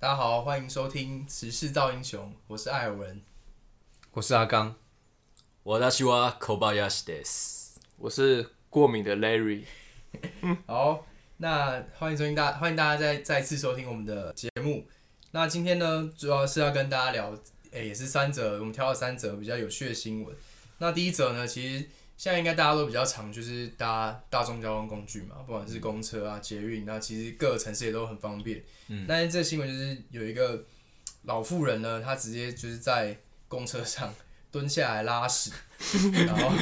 大家好，欢迎收听《时事造英雄》，我是艾尔文，我是阿刚，我是哇 Kobayashi des，我是过敏的 Larry。好，那欢迎收听大，欢迎大家再再次收听我们的节目。那今天呢，主要是要跟大家聊，诶、欸，也是三则，我们挑了三则比较有趣的新闻。那第一则呢，其实。现在应该大家都比较常就是搭大众交通工具嘛，不管是公车啊、捷运，那其实各个城市也都很方便。嗯，但是这个新闻就是有一个老妇人呢，她直接就是在公车上蹲下来拉屎，然后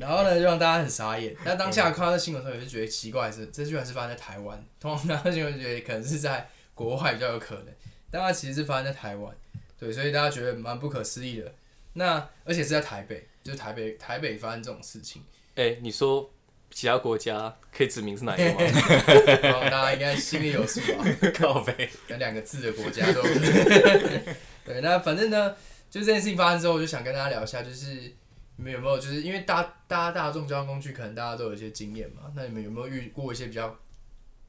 然后呢就让大家很傻眼。但当下看到这新闻的时候，也是觉得奇怪，是这居然是发生在台湾。通常大家就会觉得可能是在国外比较有可能，但它其实是发生在台湾。对，所以大家觉得蛮不可思议的。那而且是在台北。就台北，台北发生这种事情。哎、欸，你说其他国家可以指明是哪一个吗？大家应该心里有数吧。靠北，有两个字的国家都。对，那反正呢，就这件事情发生之后，我就想跟大家聊一下，就是你们有没有，就是因为大大家大众交通工具，可能大家都有一些经验嘛。那你们有没有遇过一些比较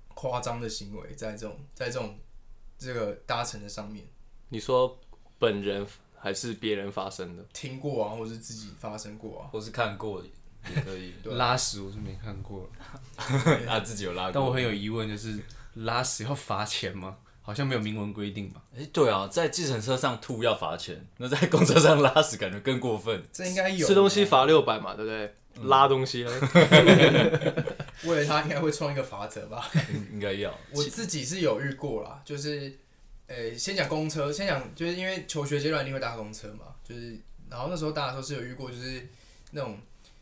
夸张的行为，在这种在这种这个搭乘的上面？你说本人？还是别人发生的，听过啊，或是自己发生过啊，或是看过也可以。对拉屎我是没看过，他自己有拉过。但我很有疑问，就是拉屎要罚钱吗？好像没有明文规定吧？哎、欸，对啊，在计程车上吐要罚钱，那在公车上拉屎感觉更过分。这应该有吃东西罚六百嘛，对不对？嗯、拉东西呢？为了他应该会创一个罚则吧？应该要。我自己是有遇过啦，就是。诶、欸，先讲公车，先讲就是因为求学阶段一定会搭公车嘛，就是然后那时候搭的时候是有遇过，就是那种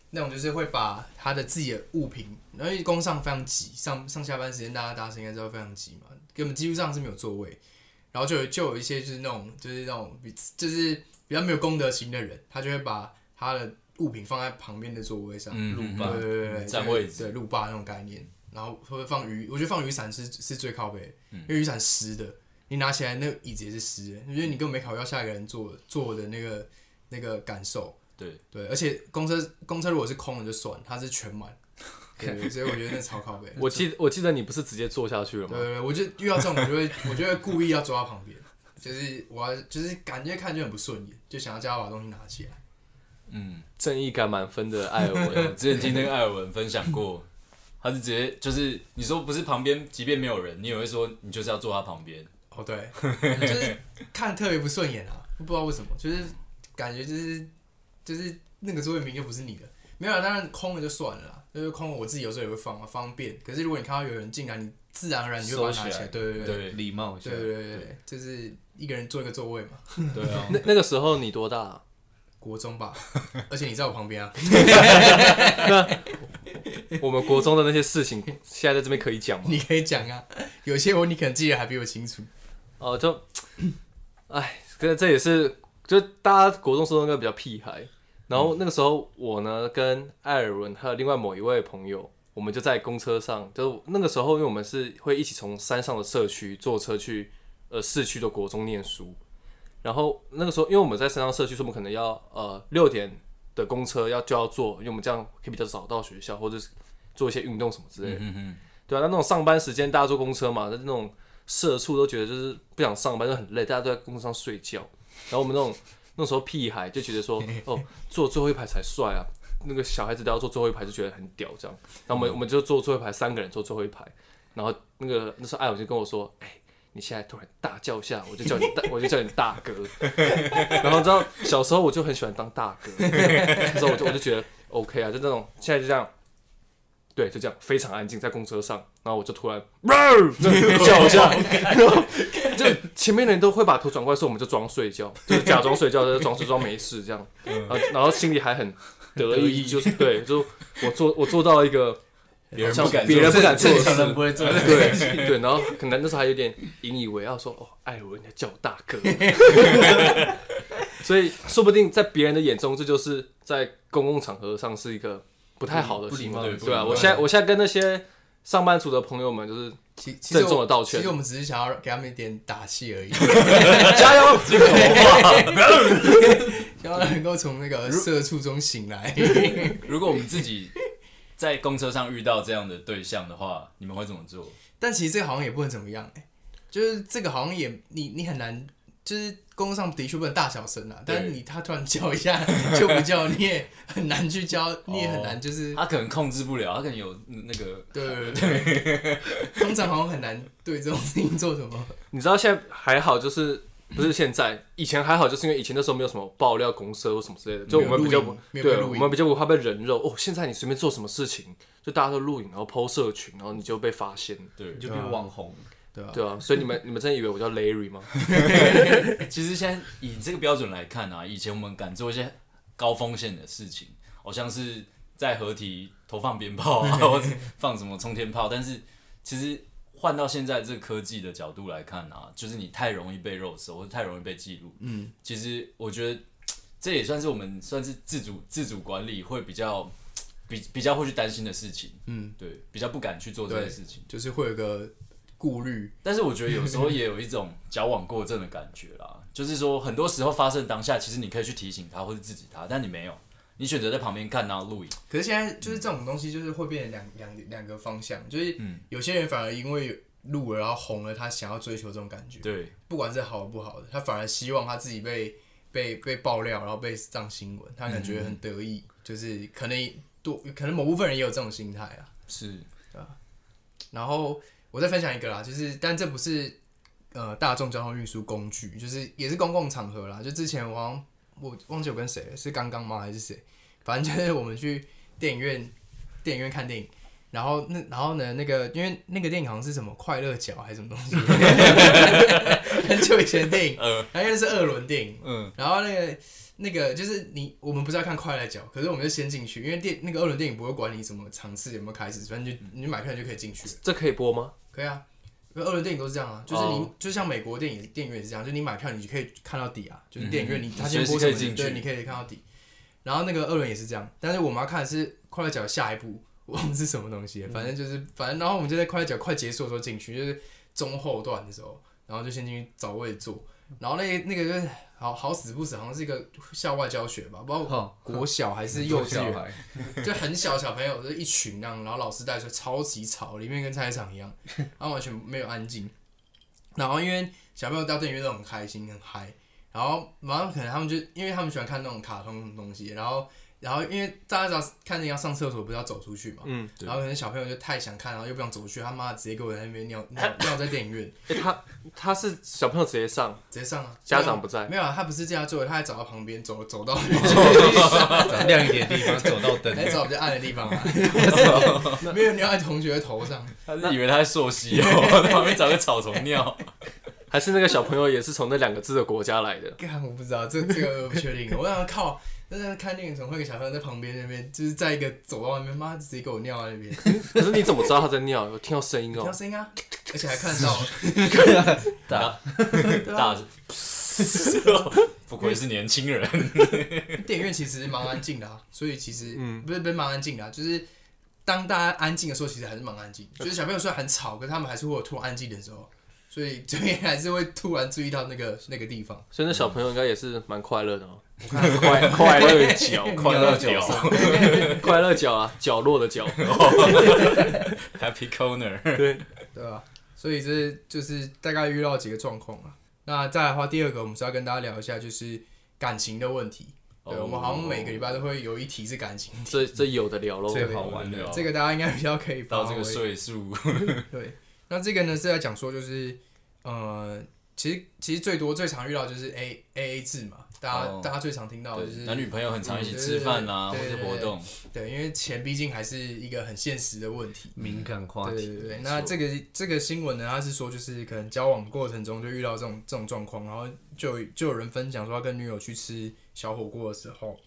那种就是会把他的自己的物品，因为公上非常挤，上上下班时间大家搭车应该知道非常挤嘛，根本几乎上是没有座位，然后就有就有一些就是那种就是那种比就是比较没有公德心的人，他就会把他的物品放在旁边的座位上，路霸，对对对对，占位置，对路霸那种概念，然后会放雨，我觉得放雨伞是是最靠北，因为雨伞湿的。你拿起来那个椅子也是湿的，因为你根本没考虑到下一个人坐坐的那个那个感受。对对，而且公车公车如果是空的就算，它是全满。对，所以我觉得那超靠北。我记我记得你不是直接坐下去了吗？对对对，我就遇到这种，我就会我就会故意要坐他旁边，就是我要就是感觉看就很不顺眼，就想要叫他把东西拿起来。嗯，正义感满分的艾尔文，之前听那个艾尔文分享过，他是直接就是你说不是旁边，即便没有人，你也会说你就是要坐他旁边。哦，对，就是 看特别不顺眼啊，不知道为什么，就是感觉就是就是那个座位名又不是你的，没有啊，当然空了就算了啦，就是空了，我自己有时候也会放啊，方便。可是如果你看到有人进来，你自然而然你就把它拿起来，对对对，礼貌一下，对对对对，就是一个人坐一个座位嘛。对啊，那那个时候你多大啊？国中吧，而且你在我旁边啊。那我们国中的那些事情，现在在这边可以讲吗？你可以讲啊，有些我你可能记得还比我清楚。哦、呃，就，哎，这这也是，就大家国中时候应该比较屁孩，然后那个时候我呢跟艾尔文还有另外某一位朋友，我们就在公车上，就那个时候因为我们是会一起从山上的社区坐车去呃市区的国中念书，然后那个时候因为我们在山上社区，所以我们可能要呃六点的公车要就要坐，因为我们这样可以比较早到学校或者是做一些运动什么之类的，嗯嗯，对啊，那那种上班时间大家坐公车嘛，那那种。社畜都觉得就是不想上班，就很累，大家都在公车上睡觉。然后我们那种那时候屁孩就觉得说，哦，坐最后一排才帅啊！那个小孩子都要坐最后一排就觉得很屌，这样。然后我们我们就坐最后一排，三个人坐最后一排。然后那个那时候艾文就跟我说，哎、欸，你现在突然大叫一下，我就叫你大，我就叫你大哥。然后你知道小时候我就很喜欢当大哥，那时候我就我就觉得 OK 啊，就那种现在就这样。对，就这样，非常安静，在公车上，然后我就突然，叫一下 然后就前面的人都会把头转过来，说我们就装睡觉，就是假装睡觉，就是装睡装没事这样，然后然后心里还很得意，就是对，就我做我做到一个别人不敢，别人不敢做的事，对对，然后可能那时候还有点引以为傲，说哦，艾文要叫我大哥，所以说不定在别人的眼中，这就是在公共场合上是一个。不太好的行为，对啊，我现在我现在跟那些上班族的朋友们就是郑重的道歉。其实我们只是想要给他们一点打气而已，加油！希望能够从那个社畜中醒来。如果我们自己在公车上遇到这样的对象的话，你们会怎么做？但其实这个好像也不能怎么样哎。就是这个好像也你你很难，就是工作上的确不能大小声啊，但是你他突然叫一下就不叫，你也很难去教，你也很难就是、哦、他可能控制不了，他可能有那个对对对，通常好像很难对这种事情做什么。你知道现在还好，就是不是现在，以前还好，就是因为以前那时候没有什么爆料公社或什么之类的，就我们比较不对，我们比较不怕被人肉哦。现在你随便做什么事情，就大家都录影，然后 po 社群，然后你就被发现，对，你就变网红。对啊，对啊，所以你们你们真的以为我叫 Larry 吗？其实现在以这个标准来看啊，以前我们敢做一些高风险的事情，好像是在河堤投放鞭炮啊，或者放什么冲天炮。但是其实换到现在这个科技的角度来看啊，就是你太容易被肉搜，或者太容易被记录。嗯，其实我觉得这也算是我们算是自主自主管理会比较比比较会去担心的事情。嗯，对，比较不敢去做这些事情，就是会有个。顾虑，但是我觉得有时候也有一种矫枉过正的感觉啦。就是说，很多时候发生当下，其实你可以去提醒他或者制止他，但你没有，你选择在旁边看然后录影。可是现在就是这种东西，就是会变成两两两个方向，就是有些人反而因为录了然后红了，他想要追求这种感觉。对，不管是好不好的，他反而希望他自己被被被爆料，然后被上新闻，他感觉很得意。嗯、就是可能多，可能某部分人也有这种心态啊。是，对吧？然后。我再分享一个啦，就是，但这不是呃大众交通运输工具，就是也是公共场合啦。就之前我我忘记我跟谁，是刚刚吗还是谁？反正就是我们去电影院，电影院看电影，然后那然后呢那个因为那个电影好像是什么快乐角还是什么东西，很久以前的电影，嗯，然后因为是二轮电影，嗯，然后那个。那个就是你，我们不是要看快乐角，可是我们就先进去，因为电那个二轮电影不会管你什么场次有没有开始，反正就你买票就可以进去。这可以播吗？可以啊，因为二轮电影都是这样啊，就是你、oh. 就像美国电影电影院也是这样，就是你买票你就可以看到底啊，就是电影院你他先播什么，对，你可以看到底。然后那个二轮也是这样，但是我们要看的是快乐角的下一部，我忘了是什么东西，反正就是反正然后我们就在快乐角快结束的时候进去，就是中后段的时候，然后就先进去找位坐，然后那那个就是。好好死不死，好像是一个校外教学吧，不知道国小还是幼稚园，就很小小朋友，就一群那样，然后老师带出来超级吵，里面跟菜市场一样，然后完全没有安静。然后因为小朋友到电影院都很开心很嗨，然后马上可能他们就因为他们喜欢看那种卡通的东西，然后。然后因为大家知道看见要上厕所不是要走出去嘛，嗯，然后可能小朋友就太想看，然后又不想走出去，他妈直接给我在那边尿尿 尿在电影院。他他是小朋友直接上，直接上啊，家长不在。没有啊，他不是这样做的，他还走到旁边走 走到亮一点的地方走到灯，还找比较暗的地方啊。没有尿在同学的头上，他是以为他在溯溪哦，在旁边找个草丛尿。还是那个小朋友也是从那两个字的国家来的？干，我不知道，这这个我不确定。我想靠。但是看电影，总会有个小朋友在旁边那边，就是在一个走到外面，妈直接给我尿在那边。可是你怎么知道他在尿？有听到声音哦、喔。听到声音啊，而且还看到。大大 不愧是年轻人。电影院其实蛮安静的啊，所以其实嗯，不是不是蛮安静的啊，就是当大家安静的时候，其实还是蛮安静。就是小朋友虽然很吵，可是他们还是会有突然安静的时候，所以 这边还是会突然注意到那个那个地方。所以那小朋友应该也是蛮快乐的哦、喔。快 快乐角，快乐角，快乐角啊，角落的角，Happy Corner，对对吧？所以这就是大概遇到几个状况啊。那再来的话，第二个我们是要跟大家聊一下，就是感情的问题。对，我们好像每个礼拜都会有一题是感情题，这这有的聊喽，最好玩的，这个大家应该比较可以到这个岁数。对，那这个呢是在讲说，就是呃，其实其实最多最常遇到就是 A A A 制嘛。大家大家最常听到的就是男女朋友很常一起吃饭啊，或者活动。对，因为钱毕竟还是一个很现实的问题，敏感话题。对对对。那这个这个新闻呢，他是说就是可能交往过程中就遇到这种这种状况，然后就就有人分享说他跟女友去吃小火锅的时候，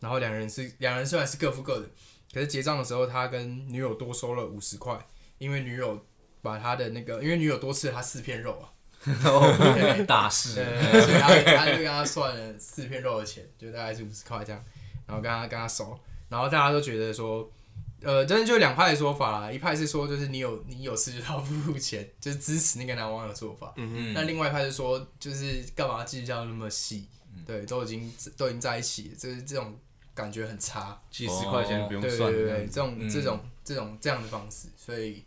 然后两人是两人虽然是各付各的，可是结账的时候他跟女友多收了五十块，因为女友把他的那个因为女友多吃了他四片肉啊。大事，对，所以他他就跟他算了四片肉的钱，就大概是五十块这样，然后跟他跟他收，然后大家都觉得说，呃，真的就两派的说法啦，一派是说就是你有你有事就要付付钱，就是支持那个男网友的做法，嗯嗯，那另外一派是说就是干嘛计较那么细，对，都已经都已经在一起了，就是这种感觉很差，几十块钱不用算，对对对，这种这种这种这样的方式，所以。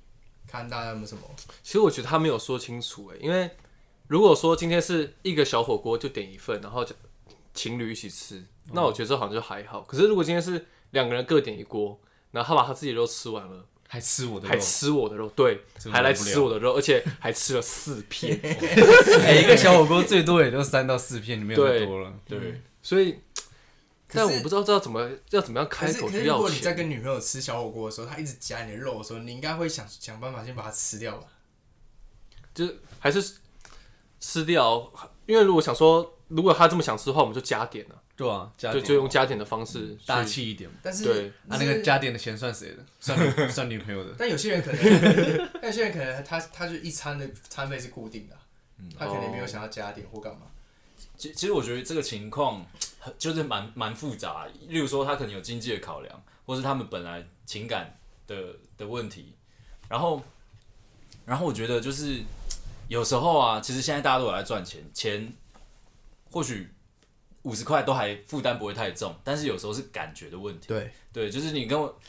看大家有没有什么。其实我觉得他没有说清楚哎，因为如果说今天是一个小火锅就点一份，然后就情侣一起吃，那我觉得这好像就还好。可是如果今天是两个人各点一锅，然后他把他自己的肉吃完了，还吃我的肉，还吃我的肉，对，还来吃我的肉，而且还吃了四片。哎，一个小火锅最多也就三到四片，你没有多了。对，所以。但我不知道知道怎么要怎么样开口去要钱。如果你在跟女朋友吃小火锅的时候，她一直夹你的肉的时候，你应该会想想办法先把它吃掉吧？就是还是吃掉，因为如果想说，如果他这么想吃的话，我们就加点了。对啊，加点就用加点的方式，大气一点。但是，对，那那个加点的钱算谁的？算算女朋友的。但有些人可能，但有些人可能他他就一餐的餐费是固定的，他肯定没有想要加点或干嘛。其其实我觉得这个情况就是蛮蛮复杂，例如说他可能有经济的考量，或是他们本来情感的的问题，然后，然后我觉得就是有时候啊，其实现在大家都有来赚钱，钱或许五十块都还负担不会太重，但是有时候是感觉的问题。对对，就是你跟我，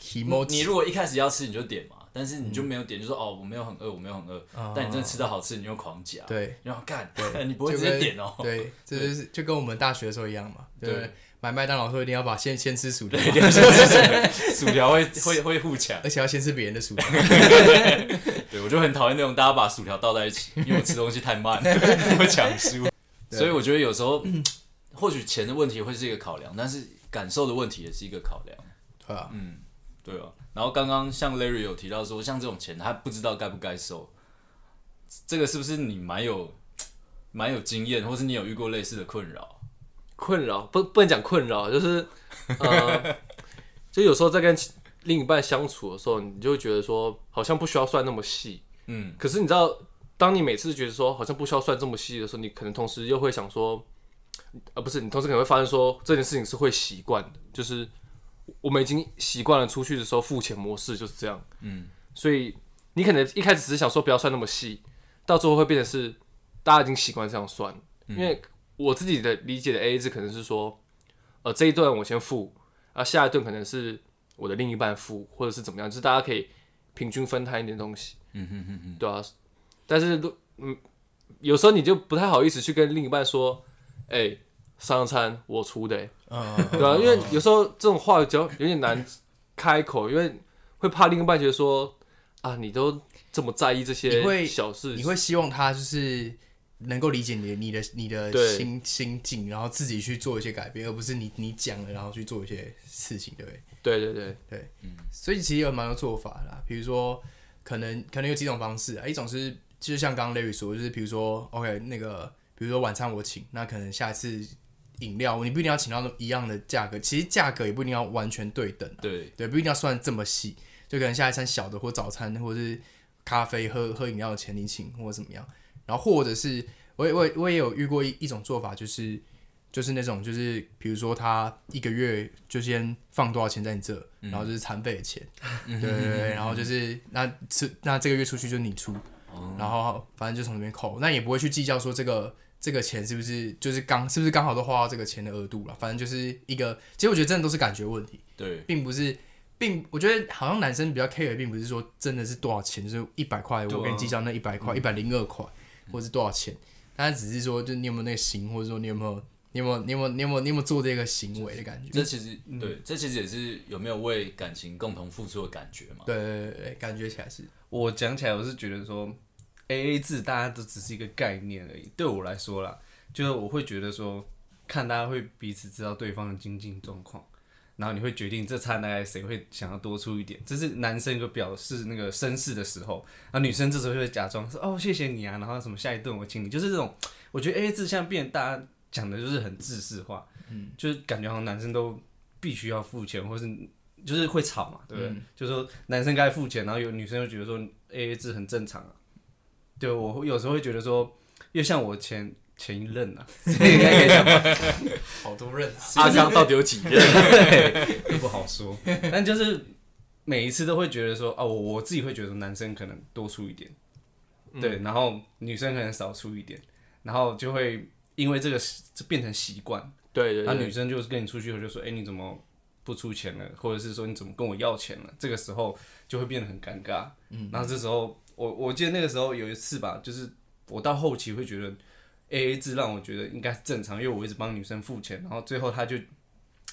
你如果一开始要吃你就点嘛。但是你就没有点，就说哦，我没有很饿，我没有很饿。但你真的吃到好吃，你又狂夹。对，然后干，你不会直接点哦。对，这就是就跟我们大学的时候一样嘛。对，买麦当劳时候一定要把先先吃薯条，薯条会会会互抢，而且要先吃别人的薯条。对，我就很讨厌那种大家把薯条倒在一起，因为我吃东西太慢，会抢输。所以我觉得有时候 或许钱的问题会是一个考量，但是感受的问题也是一个考量。对啊，嗯，对啊。然后刚刚像 Larry 有提到说，像这种钱他不知道该不该收，这个是不是你蛮有 蛮有经验，或是你有遇过类似的困扰？困扰不不能讲困扰，就是呃，就有时候在跟另一半相处的时候，你就会觉得说好像不需要算那么细，嗯，可是你知道，当你每次觉得说好像不需要算这么细的时候，你可能同时又会想说，呃，不是，你同时可能会发现说这件事情是会习惯的，就是。我们已经习惯了出去的时候付钱模式就是这样，嗯，所以你可能一开始只是想说不要算那么细，到最后会变成是大家已经习惯这样算，因为我自己的理解的 AA 制可能是说，呃，这一顿我先付，啊，下一顿可能是我的另一半付，或者是怎么样，就是大家可以平均分摊一点东西，嗯哼哼哼，对啊，但是嗯，有时候你就不太好意思去跟另一半说，哎、欸。上餐我出的，嗯，对啊，因为有时候这种话就有点难开口，因为会怕另一半觉得说啊，你都这么在意这些小事，你会希望他就是能够理解你的、你的、你的心心境，然后自己去做一些改变，而不是你你讲了然后去做一些事情，对不对？对对对。对，嗯，所以其实有蛮多做法啦，比如说可能可能有几种方式啊，一种是就是像刚刚 Larry 说，就是比如说 OK 那个，比如说晚餐我请，那可能下一次。饮料，你不一定要请到一样的价格，其实价格也不一定要完全对等，啊。对对，不一定要算这么细，就可能下一餐小的或早餐或者是咖啡喝喝饮料的钱你请或者怎么样。然后或者是我也我也我也有遇过一一种做法，就是就是那种就是比如说他一个月就先放多少钱在你这，嗯、然后就是残费的钱，对对对，然后就是那吃那这个月出去就你出，嗯、然后反正就从里面扣，那也不会去计较说这个。这个钱是不是就是刚是不是刚好都花到这个钱的额度了？反正就是一个，其实我觉得真的都是感觉问题，对，并不是，并我觉得好像男生比较 care，并不是说真的是多少钱，就是一百块，我跟你计较那一百块，一百零二块，或者是多少钱，但只是说，就你有没有那个心，或者说你有没有，你有没有，你有没有，你有没有，你有没有做这个行为的感觉？这其实、嗯、对，这其实也是有没有为感情共同付出的感觉嘛？对对对对，感觉起来是。我讲起来，我是觉得说，A A 制大家都只是一个概念而已。对我来说啦。就是我会觉得说，看大家会彼此知道对方的经济状况，然后你会决定这餐大概谁会想要多出一点，这是男生个表示那个绅士的时候，然后女生这时候就会假装说哦谢谢你啊，然后什么下一顿我请你，就是这种，我觉得 AA 制现在变大家讲的就是很制式化，嗯，就是感觉好像男生都必须要付钱，或是就是会吵嘛，对不对？嗯、就是说男生该付钱，然后有女生就觉得说 AA 制很正常啊，对我有时候会觉得说，因为像我前。前一任啊，应该可以讲 好多任啊，阿刚到底有几任？不好说。但就是每一次都会觉得说，哦，我我自己会觉得男生可能多出一点，嗯、对，然后女生可能少出一点，然后就会因为这个就变成习惯。对，对对。那女生就是跟你出去后就说，哎、欸，你怎么不出钱了？或者是说你怎么跟我要钱了？这个时候就会变得很尴尬。嗯。然后这时候我我记得那个时候有一次吧，就是我到后期会觉得 A A 制让我觉得应该是正常，因为我一直帮女生付钱，然后最后他就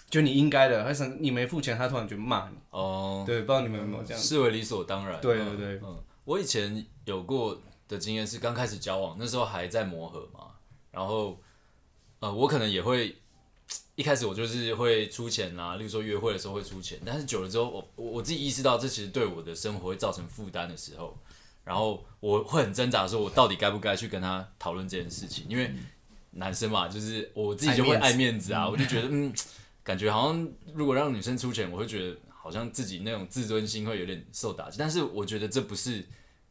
就你应该的，他想你没付钱，他突然就骂你。哦，对，不知道你们有没有这样？视为理所当然。对对对，嗯，我以前有过的经验是刚开始交往，那时候还在磨合嘛，然后呃，我可能也会。一开始我就是会出钱啊，例如说约会的时候会出钱，但是久了之后，我我我自己意识到这其实对我的生活会造成负担的时候，然后我会很挣扎，说我到底该不该去跟他讨论这件事情？因为男生嘛，就是我自己就会爱面子。啊，我就觉得嗯，感觉好像如果让女生出钱，我会觉得好像自己那种自尊心会有点受打击，但是我觉得这不是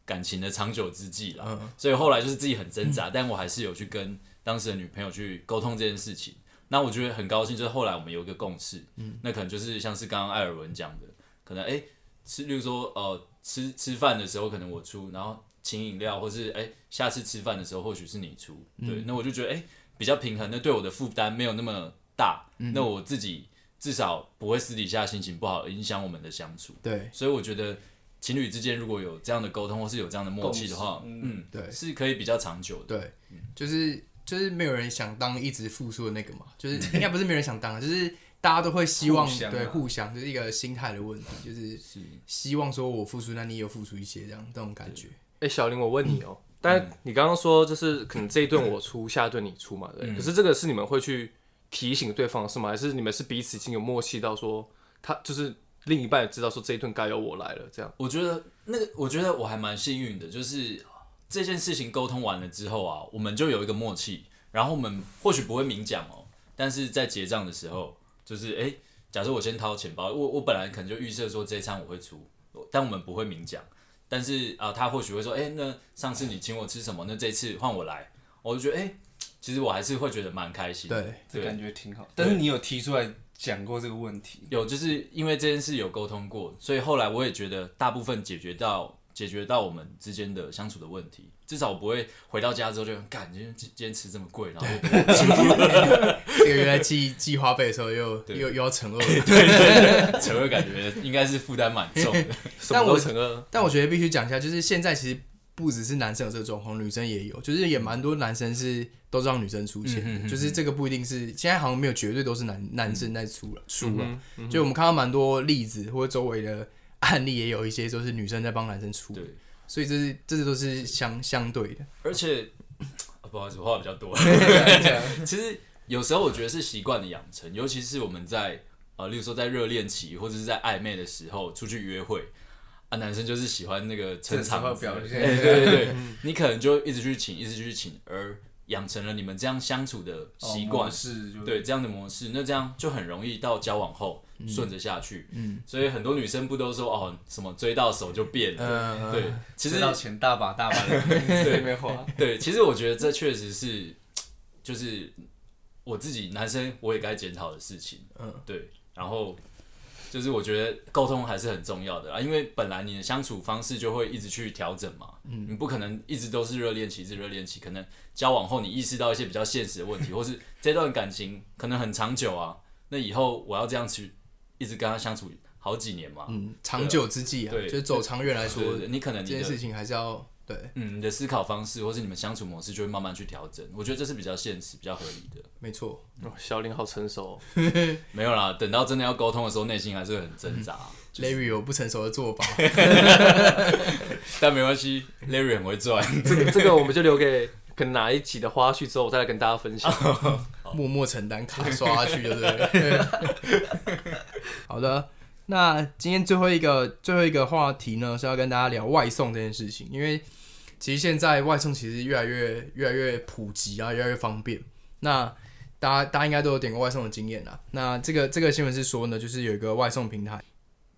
感情的长久之计啦，所以后来就是自己很挣扎，但我还是有去跟当时的女朋友去沟通这件事情。那我觉得很高兴，就是后来我们有一个共识，嗯，那可能就是像是刚刚艾尔文讲的，可能哎、欸、吃，例如说呃吃吃饭的时候可能我出，然后请饮料，或是哎、欸、下次吃饭的时候或许是你出，对，嗯、那我就觉得哎、欸、比较平衡，那对我的负担没有那么大，嗯、那我自己至少不会私底下心情不好影响我们的相处，对，所以我觉得情侣之间如果有这样的沟通或是有这样的默契的话，嗯，嗯对，是可以比较长久的，对，就是。就是没有人想当一直付出的那个嘛，就是 应该不是没有人想当，就是大家都会希望互对互相，就是一个心态的问题，就是希望说我付出，那你也有付出一些这样这种感觉。哎、欸，小林，我问你哦、但你刚刚说就是可能这一顿我出，嗯、下一顿你出嘛，对？嗯、可是这个是你们会去提醒对方是吗？还是你们是彼此已经有默契到说他就是另一半也知道说这一顿该由我来了这样？我觉得那个，我觉得我还蛮幸运的，就是。这件事情沟通完了之后啊，我们就有一个默契，然后我们或许不会明讲哦，但是在结账的时候，就是哎，假设我先掏钱包，我我本来可能就预设说这一餐我会出，但我们不会明讲，但是啊，他或许会说，哎，那上次你请我吃什么？那这次换我来，我就觉得，哎，其实我还是会觉得蛮开心，对，这感觉挺好。但是你有提出来讲过这个问题？有，就是因为这件事有沟通过，所以后来我也觉得大部分解决到。解决到我们之间的相处的问题，至少我不会回到家之后就干，今天今天吃这么贵，然后 这个原来计计花费的时候又又又要乘二，对对对，乘二感觉应该是负担蛮重。的。但我乘二，但我觉得必须讲一下，就是现在其实不只是男生有这个状况，女生也有，就是也蛮多男生是都让女生出钱，嗯、哼哼哼就是这个不一定是现在好像没有绝对都是男男生在出了出了，嗯、就我们看到蛮多例子或者周围的。案例也有一些，就是女生在帮男生出，对，所以这是这是都是相相对的。而且，不好意思，话比较多。其实有时候我觉得是习惯的养成，尤其是我们在呃，例如说在热恋期或者是在暧昧的时候出去约会啊，男生就是喜欢那个撑场子，对对对对，你可能就一直去请，一直去请，而。养成了你们这样相处的习惯，哦、对这样的模式，那这样就很容易到交往后顺着下去。嗯，嗯，所以很多女生不都说哦，什么追到手就变了？嗯、对，其实到钱大把大把的 对没花。对，其实我觉得这确实是，就是我自己男生我也该检讨的事情。嗯，对，然后。就是我觉得沟通还是很重要的啊，因为本来你的相处方式就会一直去调整嘛，嗯，你不可能一直都是热恋期，是热恋期，可能交往后你意识到一些比较现实的问题，或是这段感情可能很长久啊，那以后我要这样去一直跟他相处好几年嘛，嗯，长久之计啊，对，就走长远来说，你可能你这件事情还是要。对，嗯，你的思考方式或是你们相处模式就会慢慢去调整，我觉得这是比较现实、比较合理的。没错，哦，小林好成熟哦。没有啦，等到真的要沟通的时候，内心还是会很挣扎。嗯就是、Larry 有不成熟的做法，但没关系，Larry 很会赚。这个这个我们就留给可能哪一集的花絮之后，我再来跟大家分享。默默承担卡刷下去，对不对？好的。那今天最后一个最后一个话题呢，是要跟大家聊外送这件事情，因为其实现在外送其实越来越越来越普及啊，越来越方便。那大家大家应该都有点过外送的经验啦。那这个这个新闻是说呢，就是有一个外送平台，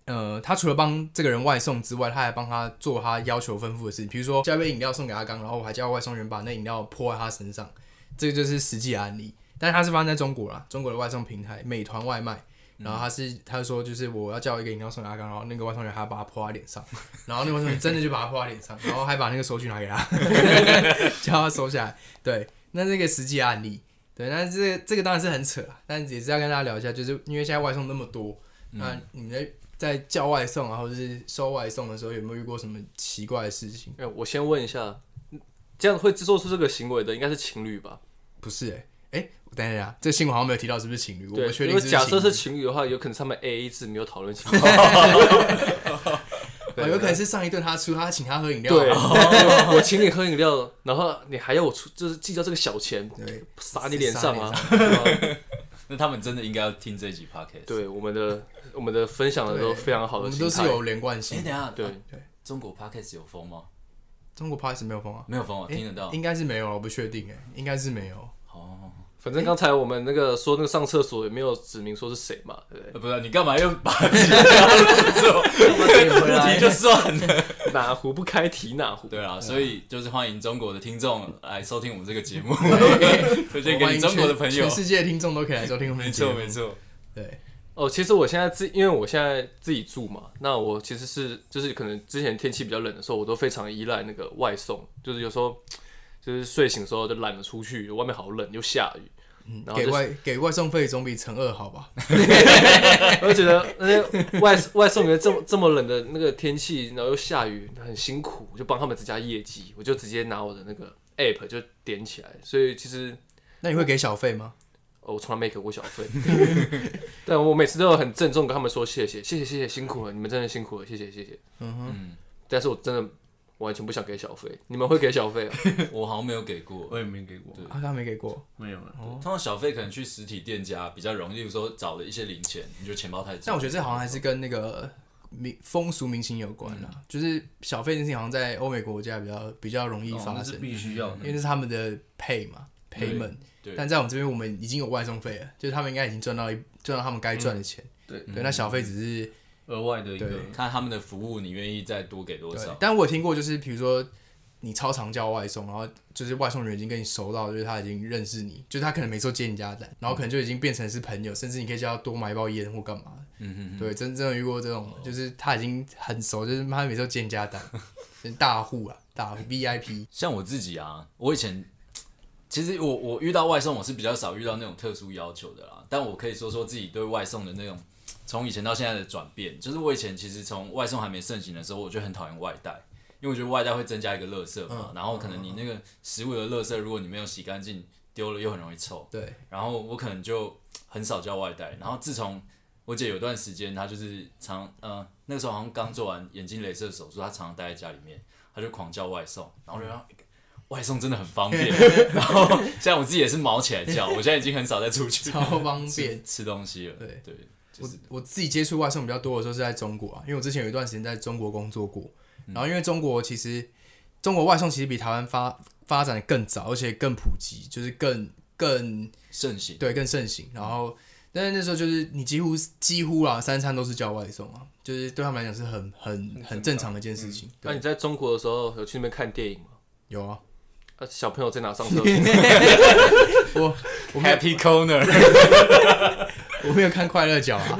呃，他除了帮这个人外送之外，他还帮他做他要求吩咐的事情，比如说叫一杯饮料送给阿刚，然后我还叫外送员把那饮料泼在他身上，这个就是实际案例。但是他是发生在中国啦，中国的外送平台美团外卖。然后他是，他就说就是我要叫一个饮料送给阿刚，然后那个外送员还要把他泼在脸上，然后那个外送员真的就把他泼在脸上，然后还把那个收据拿给他，叫他收下来。对，那这个实际案例，对，那这个这个当然是很扯啊，但也是要跟大家聊一下，就是因为现在外送那么多，那你们在在叫外送啊，或者是收外送的时候，有没有遇过什么奇怪的事情？哎，我先问一下，这样会做出这个行为的应该是情侣吧？不是、欸，哎哎，等一下，这新闻好像没有提到是不是情侣？我对，不确定因为假设是情侣的话，有可能他们 A A 制没有讨论清楚。哦，有可能是上一顿他出，他请他喝饮料，对，我请你喝饮料，然后你还要我出，就是计较这个小钱，对，撒你脸上啊！那他们真的应该要听这一集 podcast。对，我们的我们的分享的都非常好的，我们都是有连贯哎，性。等一下，对对，中国 podcast 有封吗？中国 podcast 没有封啊？没有封啊，诶听得到。应该是没有，我不确定哎，应该是没有。哦，反正刚才我们那个说那个上厕所也没有指明说是谁嘛，对不对？呃不是，你干嘛又把自己做提就算了？哪壶不开提哪壶。对啊，所以就是欢迎中国的听众来收听我们这个节目，推荐给你欢迎中国的朋友全。世界的听众都可以来收听我们没错，的节目。没错。对，哦，其实我现在自，因为我现在自己住嘛，那我其实是就是可能之前天气比较冷的时候，我都非常依赖那个外送，就是有时候就是睡醒的时候就懒得出去，外面好冷又下雨，然后就给外给外送费总比乘二好吧？我就觉得那些外外送员这么这么冷的那个天气，然后又下雨，很辛苦，我就帮他们增加业绩，我就直接拿我的那个 app 就点起来，所以其实。那你会给小费吗？哦，我从来没给过小费，但我每次都有很郑重跟他们说谢谢，谢谢，谢谢，辛苦了，你们真的辛苦了，谢谢，谢谢。嗯哼，嗯，但是我真的完全不想给小费，你们会给小费啊？我好像没有给过。我也没给过，对啊，他没给过。没有了。通常小费可能去实体店家比较容易，例如说找了一些零钱，你觉得钱包太重。但我觉得这好像还是跟那个民风俗民情有关啦，就是小费这件事情好像在欧美国家比较比较容易哦那是发生，必须要的因为那是他们的 pay 嘛，payment。对，但在我们这边，我们已经有外送费了，就是他们应该已经赚到一赚到他们该赚的钱。对，对，那小费只是额外的一个对看他们的服务，你愿意再多给多少？。但我有听过，就是比如说你超常叫外送，然后就是外送人已经跟你熟到，就是他已经认识你，就是他可能每次都接你家单，然后可能就已经变成是朋友，甚至你可以叫他多买一包烟或干嘛。嗯哼哼，对，真正的遇过这种，就是他已经很熟，就是他每次都接你家单，就 是大户啊，大户 VIP。像我自己啊，我以前其实我我遇到外送，我是比较少遇到那种特殊要求的啦。但我可以说说自己对外送的那种，从以前到现在的转变。就是我以前其实从外送还没盛行的时候，我就很讨厌外带，因为我觉得外带会增加一个垃圾嘛，嗯然后可能你那个食物的垃圾，如果你没有洗干净，丢了又很容易臭。对，然后我可能就很少叫外带。然后自从我姐有段时间，她就是常呃那个时候好像刚做完眼睛镭射手术，她常常待在家里面，她就狂叫外送，然后我就让外送真的很方便。然后现在我自己也是毛起来叫，我现在已经很少再出去超方便。吃东西了。对对，我我自己接触外送比较多的时候是在中国啊，因为我之前有一段时间在中国工作过，然后因为中国其实中国外送其实比台湾发发展的更早，而且更普及，就是更更盛行。对更盛行。然后但是那时候就是你几乎几乎啊三餐都是叫外送啊，就是对他们来讲是很很很正常的一件事情。对那你在中国的时候有去那边看电影吗？有啊，啊，小朋友在哪上厕 所？我 Happy Corner，我没有看快乐角啊，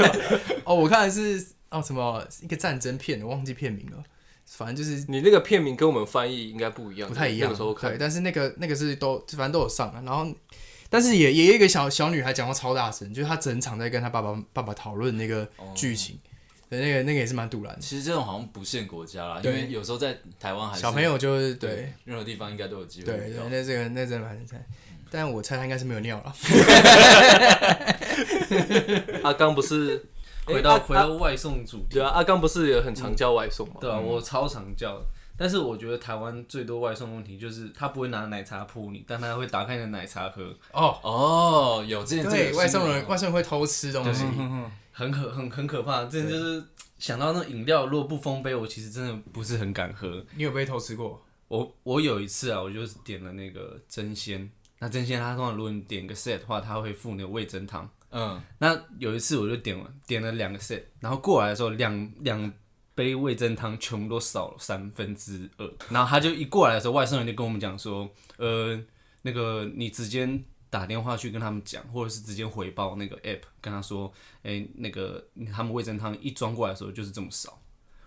哦，我看的是哦什么一个战争片，我忘记片名了，反正就是你那个片名跟我们翻译应该不一样，不太一样。那个时候看对，但是那个那个是都反正都有上啊，然后但是也也有一个小小女孩讲话超大声，就是她整场在跟她爸爸爸爸讨论那个剧情，对，那个那个也是蛮堵然的。其实这种好像不限国家啦，因对为有时候在台湾还是小朋友就是对任何地方应该都有机会对。那这个那真的蛮精彩。但我猜他应该是没有尿了。阿刚不是回到回到外送主题对，啊，阿刚不是也很常叫外送吗？对啊，我超常叫的。但是我觉得台湾最多外送问题就是他不会拿奶茶泼你，但他会打开你的奶茶喝，哦，哦，有这件对，外送人人外送人会偷吃东西。很可很很可怕。真的就是想到那饮料如果不封杯，我其实真的不是很敢喝。你有被偷吃过？我我有一次啊，我就是点了那个真鲜，那真鲜他通常如果你点个 set 的话，他会付那个味增汤。嗯，那有一次我就点了点了两个 set，然后过来的时候两两杯味增汤全部都少了三分之二，然后他就一过来的时候，外送人就跟我们讲说，呃，那个你直接打电话去跟他们讲，或者是直接回报那个 app 跟他说，哎、那个他们味增汤一装过来的时候就是这么少。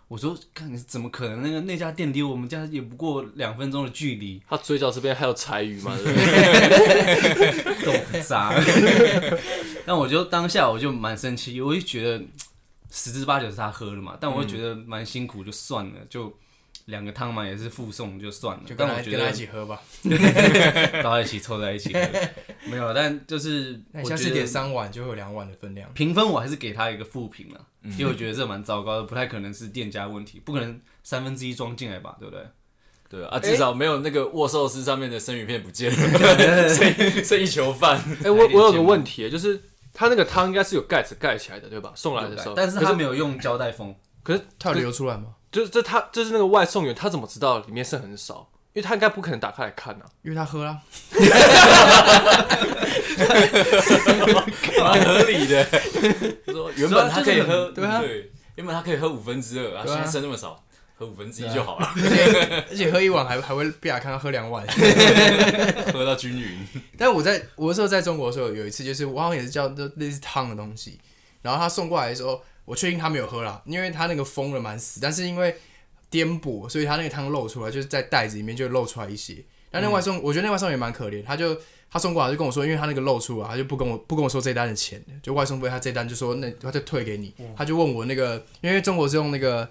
我说，看你怎么可能？那个那家店离我们家也不过两分钟的距离，他嘴角这边还有柴鱼嘛？对不对？豆腐渣。但我就当下我就蛮生气，我就觉得十之八九是他喝了嘛，但我会觉得蛮辛苦，就算了，就两个汤嘛也是附送就算了，就跟他但我觉得跟他一起喝吧。大家一起凑在一起喝，没有，但就是那你下次我觉得点三碗就会有两碗的分量。评分我还是给他一个负评了，嗯因为我觉得这蛮糟糕的，不太可能是店家问题，不可能三分之一装进来吧，对不对？对啊，至少没有那个握寿司上面的生鱼片不见了，剩剩一球饭。哎、我我有个问题，就是它那个汤应该是有盖子盖起来的，对吧？送来的时候，但是可他没有用胶带封，可是它有流出来吗？就是这他就是那个外送员，他怎么知道里面剩很少？因为他应该不可能打开来看啊。因为他喝了。蛮合理的。他 说原本他可以喝，对啊对，原本他可以喝五分之二，啊，对啊现在剩那么少，喝五分之一就好了，而且喝一碗还还会被他看到喝两碗。喝到均匀。但我在我那时候在中国的时候，有一次就是我好像也是叫那类似汤的东西，然后他送过来的时候，我确定他没有喝啦，因为他那个封的蛮死，但是因为颠簸，所以他那个汤漏出来，就是在袋子里面就漏出来一些。但那外送，我觉得那外送也蛮可怜，他就他送过来就跟我说，因为他那个漏出来，他就不跟我不跟我说这单的钱，就外送费他这单就说那他就退给你，他就问我那个，因为中国是用那个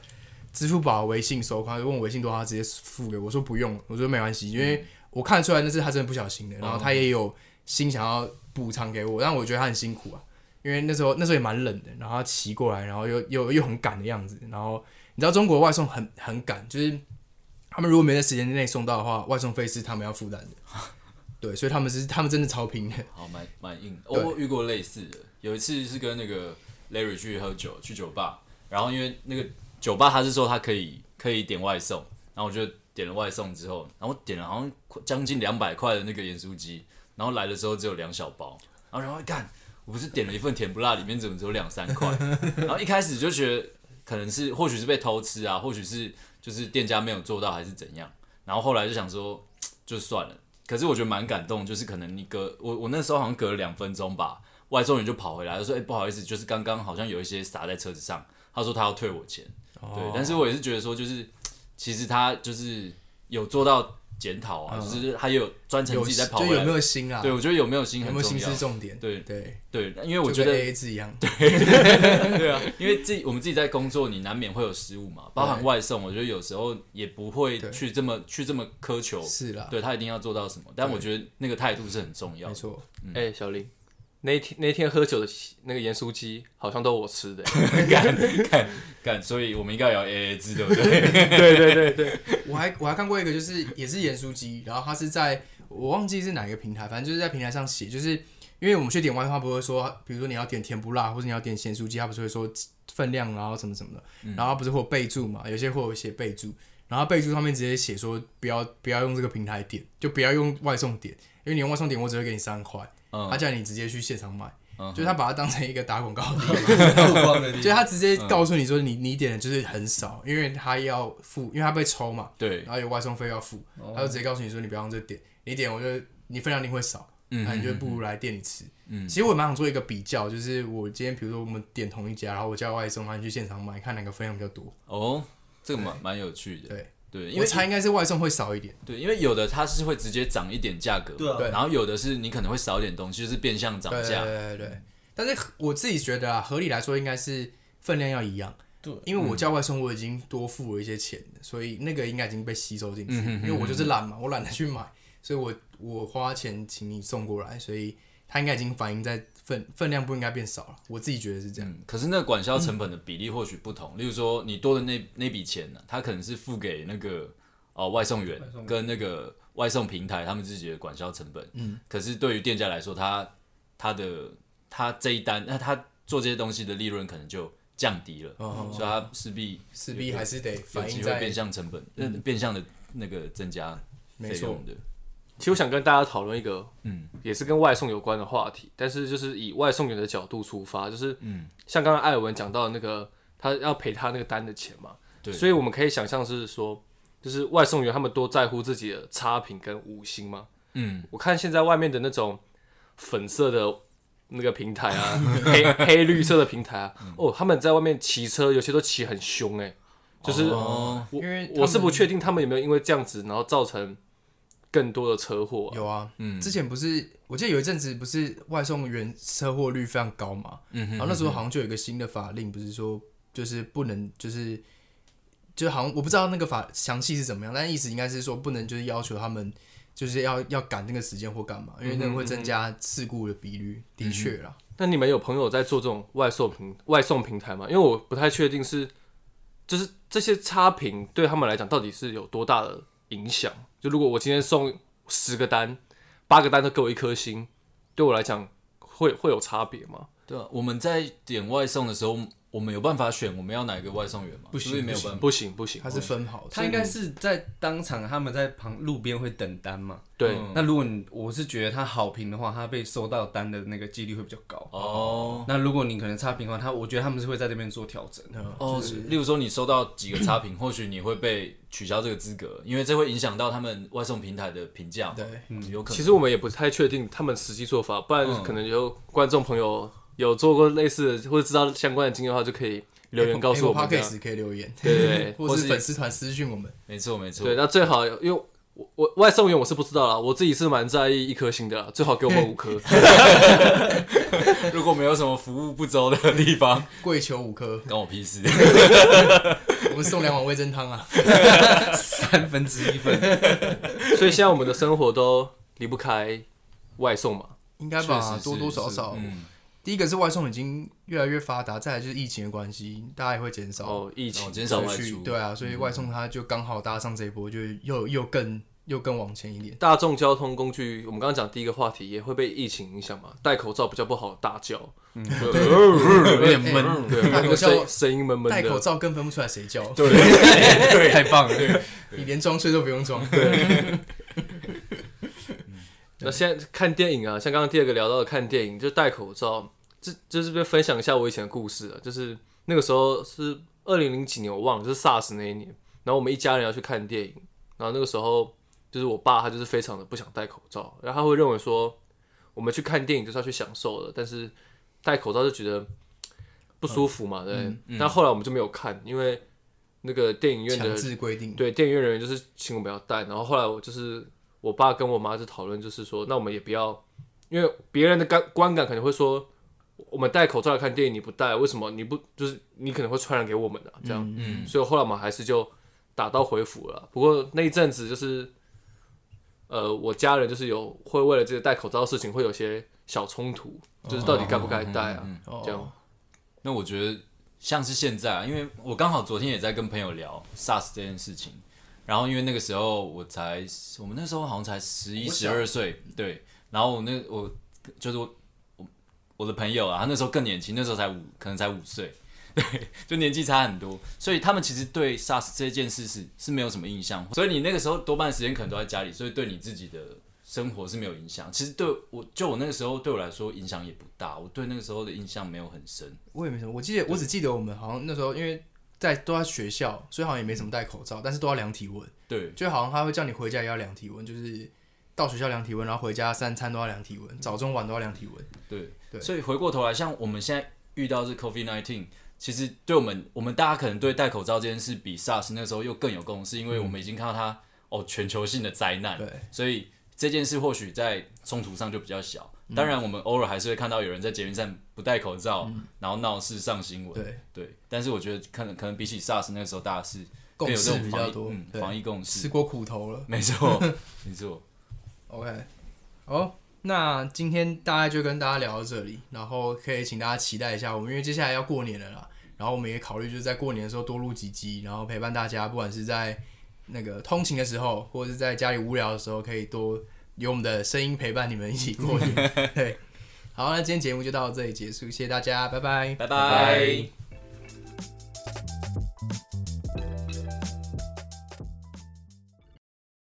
支付宝、微信收款，他就问我微信多少，他直接付给我，我说不用，我说没关系，因为我看得出来那是他真的不小心的，然后他也有心想要补偿给我，但我觉得他很辛苦啊，因为那时候那时候也蛮冷的，然后他骑过来，然后又又又很赶的样子，然后你知道中国外送很很赶，就是他们如果没在时间内送到的话，外送费是他们要负担的，对，所以他们是他们真的超拼的，好，蛮蛮硬。对。我遇过类似的，有一次是跟那个 Larry 去喝酒，去酒吧，然后因为那个酒吧他是说他可以可以点外送，然后我就点了外送之后，然后点了好像将近两百块的那个盐酥鸡，然后来的时候只有两小包，然后然后一看，我不是点了一份甜不辣，里面怎么只有两三块？然后一开始就觉得可能是或许是被偷吃啊，或许是就是店家没有做到还是怎样，然后后来就想说 就算了。可是我觉得蛮感动，就是可能你隔我我那时候好像隔了两分钟吧，外送员就跑回来，就说：“哎、不好意思，就是刚刚好像有一些洒在车子上。”他说他要退我钱，对。但是我也是觉得说，就是其实他就是有做到检讨啊，就是他也有专程自己在跑回来。就有没有心啊？对，我觉得有没有心有没有心很重要。是重点，对对，对，因为我觉得就跟 AA 制一样，对。啊，因为自己我们自己在工作，你难免会有失误嘛，包含外送，我觉得有时候也不会对。去这么去这么苛求，是啦，对他一定要做到什么，但我觉得那个态度是很重要的。没错，哎、小林，那天那天喝酒的那个盐酥鸡，好像都我吃的。干干干，所以我们应该也要 A A 制，对不对？对对对对，我还我还看过一个，就是也是盐酥鸡，然后它是在我忘记是哪一个平台，反正就是在平台上写，就是因为我们去点外卖，它不会说，比如说你要点甜不辣，或者你要点咸酥鸡，他不是会说分量，然后什么什么的，然后它不是会有备注嘛，有些会有写备注，然后备注上面直接写说不要不要用这个平台点，就不要用外送点，因为你用外送点，我只会给你三块，嗯他叫你直接去现场买。嗯就是他把它当成一个打广告的地方，曝光的地就他直接告诉你说你你点的就是很少，因为他要付，因为他被抽嘛，对，然后有外送费要付，他就直接告诉你说你不要用这点，你点我就你分量一定会少，那你就不如来店里吃。嗯其实我也蛮想做一个比较，就是我今天比如说我们点同一家，然后我叫外送，然后你去现场买，看哪个分量比较多。哦，这个蛮蛮有趣的。对对，因我为猜应该是外送会少一点，对，因为有的它是会直接涨一点价格，对啊然后有的是你可能会少一点东西，就是变相涨对对价。对对对。但是我自己觉得啊，合理来说应该是分量要一样。对，因为我叫外送，我已经多付了一些钱了，所以那个应该已经被吸收进去。嗯哼哼因为我就是懒嘛，我懒得去买，所以我我花钱请你送过来，所以它应该已经反映在分分量不应该变少了。我自己觉得是这样。嗯，可是那个管销成本的比例或许不同，例如说你多的那那笔钱呢，它可能是付给那个哦外送员外送员跟那个外送平台他们自己的管销成本，嗯，可是对于店家来说，他他的他这一单，那他做这些东西的利润可能就降低了，哦所以他势必势必还是得有反映在机会变相成本，嗯，变相的那个增加费用的，其实我想跟大家讨论一个，嗯。也是跟外送有关的话题，但是就是以外送员的角度出发，就是嗯，像刚刚艾尔文讲到的那个，他要赔他那个单的钱嘛，对，所以我们可以想象是说，就是外送员他们多在乎自己的差评跟五星嘛。嗯。我看现在外面的那种粉色的那个平台啊，黑黑绿色的平台啊，哦，他们在外面骑车，有些都骑很凶哎、就是哦。我因为我是不确定他们有没有因为这样子，然后造成更多的车祸、啊。有啊，嗯之前不是我记得有一阵子不是外送员车祸率非常高嘛，嗯哼然后那时候好像就有一个新的法令，不是说就是不能就是就好像我不知道那个法详细是怎么样，但意思应该是说不能就是要求他们就是要要赶那个时间或干嘛，因为那个会增加事故的比率。的确啦，那你们有朋友在做这种外送平外送平台吗？因为我不太确定是，就是这些差评对他们来讲到底是有多大的影响？就如果我今天送十个单，八个单都给我一颗星，对我来讲会会有差别吗？对啊，我们在点外送的时候，我们有办法选我们要哪一个外送员吗？不行是是没有办法。不行不行，他是分好的，他应该是在当场，他们在旁路边会等单嘛。对。嗯那如果你我是觉得他好评的话，他被收到单的那个几率会比较高。哦那如果你可能差评的话，他我觉得他们是会在这边做调整。嗯哦，例如说你收到几个差评，或许你会被取消这个资格，因为这会影响到他们外送平台的评价嘛。对，嗯，有可能。其实我们也不太确定他们实际做法，不然嗯可能有观众朋友有做过类似的或者知道相关的经验的话，就可以留言告诉我们可以留言，对对对，或者是粉丝团私讯我们。没错没错。对，那最好因为我我外送员我是不知道啦，我自己是蛮在意一颗星的啦，最好给我们五颗。如果没有什么服务不周的地方，跪求五颗，关我屁事。我们送两碗味噌汤啊！三分之一份，所以现在我们的生活都离不开外送嘛。应该吧，多多少少。嗯，第一个是外送已经越来越发达，再来就是疫情的关系，大家也会减少哦，疫情哦减少去。外出。对啊，所以外送它就刚好搭上这一波，就又又更又更往前一点。大众交通工具，我们刚刚讲第一个话题也会被疫情影响嘛，戴口罩比较不好大叫，嗯，有点闷对，口罩个声声音闷闷戴口。罩更分不出来谁叫，对，太棒了。你连装睡都不用装。那现在看电影啊，像刚刚第二个聊到的看电影，就戴口罩，这就是边分享一下我以前的故事啊，就是那个时候是二零零几年，我忘了，就是 SARS 那一年，然后我们一家人要去看电影，然后那个时候就是我爸他就是非常的不想戴口罩，然后他会认为说我们去看电影就是要去享受的，但是戴口罩就觉得不舒服嘛，对？但后来我们就没有看，因为那个电影院的强制规定，对，电影院人员就是请我们要戴，然后后来我就是我爸跟我妈就讨论，就是说，那我们也不要，因为别人的感观感可能会说，我们戴口罩来看电影，你不戴，为什么你不就是你可能会传染给我们的、啊、这样，嗯所以后来我们还是就打道回府了。不过那一阵子就是，呃，我家人就是有会为了这个戴口罩的事情会有些小冲突，就是到底该不该戴啊，这样。那我觉得像是现在啊，因为我刚好昨天也在跟朋友聊 SARS 这件事情，然后因为那个时候我才，我们那时候好像才十一、十二岁，对，然后我那我就是我的朋友啊，他那时候更年轻，那时候才五，可能才五岁，对，就年纪差很多，所以他们其实对 SARS 这件事是是没有什么印象，所以你那个时候多半时间可能都在家里，所以对你自己的生活是没有影响。其实对我就我那个时候对我来说影响也不大，我对那个时候的印象没有很深。我也没什么，我记得我只记得我们好像那时候因为在都在学校，所以好像也没什么戴口罩，但是都要量体温，对，就好像他会叫你回家也要量体温，就是到学校量体温，然后回家三餐都要量体温，早中晚都要量体温。对，对所以回过头来，像我们现在遇到是 COVID nineteen，其实对我们，我们大家可能对戴口罩这件事比 SARS 那时候又更有共识，因为我们已经看到它哦全球性的灾难，对，所以这件事或许在冲突上就比较小。当然，我们偶尔还是会看到有人在捷运站不戴口罩，然后闹事上新闻，对，对。但是我觉得可能可能比起 SARS 那个时候，大家是更共识有这种防疫共识吃，过苦头了。没错，没错。OK，好，那今天大概就跟大家聊到这里，然后可以请大家期待一下我们，因为接下来要过年了啦，然后我们也考虑就是在过年的时候多录几集，然后陪伴大家，不管是在那个通勤的时候，或者是在家里无聊的时候，可以多有我们的声音陪伴你们一起过年。对，好，那今天节目就到这里结束，谢谢大家，拜拜，拜拜。